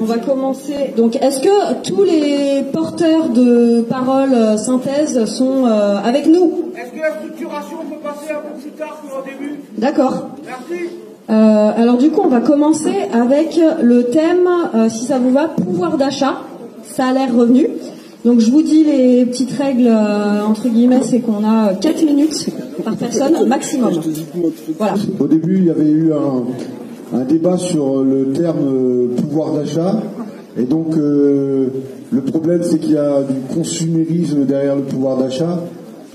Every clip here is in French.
On va commencer. Donc, est-ce que tous les porteurs de paroles euh, synthèse sont euh, avec nous? Est-ce que la structuration peut passer un peu plus tard qu'au début? D'accord. Merci. Euh, alors du coup, on va commencer avec le thème, euh, si ça vous va, pouvoir d'achat. L'air revenu. Donc je vous dis les petites règles euh, entre guillemets, c'est qu'on a 4 minutes par personne maximum. Voilà. Au début, il y avait eu un, un débat sur le terme euh, pouvoir d'achat. Et donc, euh, le problème, c'est qu'il y a du consumérisme derrière le pouvoir d'achat,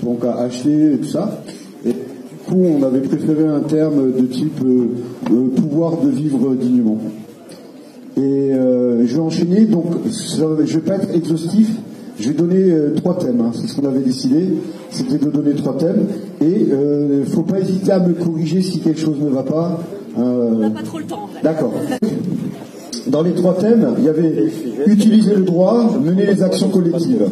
donc à acheter et tout ça. Et du coup, on avait préféré un terme de type euh, pouvoir de vivre dignement. Et je vais enchaîner, donc ça- je vais pas être exhaustif, je vais donner trois thèmes, hein, c'est ce qu'on avait décidé, c'était de donner trois thèmes, et il ne faut pas hésiter à me corriger si quelque chose ne va pas. Euh, Pas trop le temps. D'accord. Dans les trois thèmes, il y avait utiliser le droit, mener les actions collectives.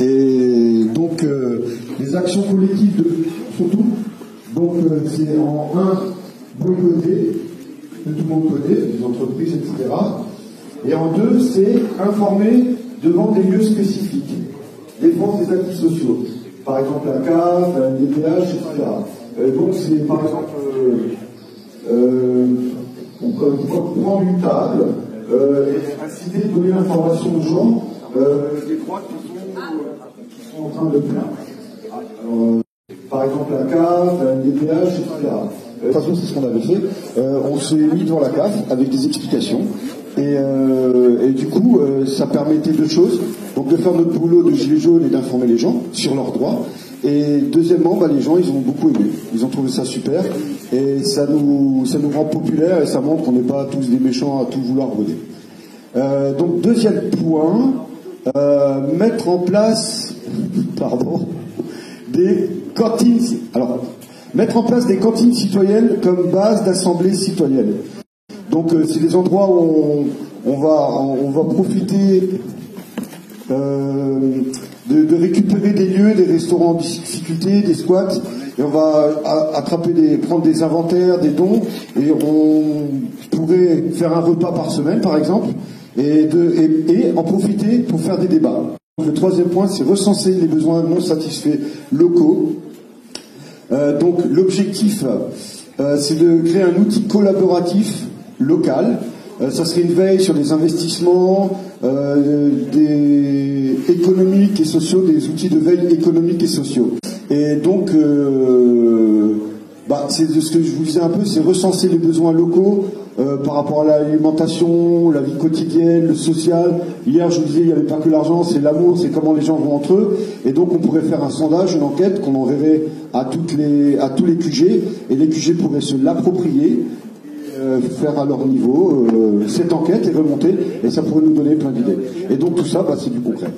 Et donc, euh, les actions collectives, de, surtout, donc euh, c'est en un, boycotter, que tout le monde connaît, les entreprises, etc. Et en deux, c'est informer devant des lieux spécifiques, défense des acquis sociaux. Par exemple, la CAF, la DPH, etc. Euh, donc, c'est par exemple, euh, euh, on peut prendre une table et inciter, donner l'information aux gens des droits qui sont, en train de euh, par exemple, la CAF, la DPH, etc. De toute façon, c'est ce qu'on avait fait. On s'est mis devant la CAF avec des explications. Et, du coup, ça permettait deux choses. Donc de faire notre boulot de gilet jaune et d'informer les gens sur leurs droits. Et deuxièmement, bah, les gens, ils ont beaucoup aimé. Ils ont trouvé ça super. Et ça nous, ça nous rend populaire et ça montre qu'on n'est pas tous des méchants à tout vouloir voler. Euh, donc deuxième point, euh, mettre en place, pardon, des cantines. Alors, mettre en place des cantines citoyennes comme base d'assemblée citoyenne. Donc, euh, c'est des endroits où on, va, on va profiter de, récupérer des lieux, des restaurants en difficulté, des squats, et on va a- attraper des, prendre des inventaires, des dons, et on pourrait faire un repas par semaine, par exemple, et, en profiter pour faire des débats. Le troisième point, c'est recenser les besoins non satisfaits locaux. Euh, donc l'objectif, euh, c'est de créer un outil collaboratif local. Euh, ça serait une veille sur les investissements euh, des économiques et sociaux, des outils de veille économiques et sociaux. Et donc, euh, bah, c'est ce que je vous disais un peu, c'est recenser les besoins locaux euh, par rapport à l'alimentation, la vie quotidienne, le social. Hier, je vous disais, il n'y avait pas que l'argent, c'est l'amour, c'est comment les gens vont entre eux. Et donc, on pourrait faire un sondage, une enquête qu'on enverrait à, toutes les, à tous les QG, et les QG pourraient se l'approprier, euh, faire à leur niveau euh, cette enquête et remonter, et ça pourrait nous donner plein d'idées. Et donc, tout ça, bah, c'est du concret.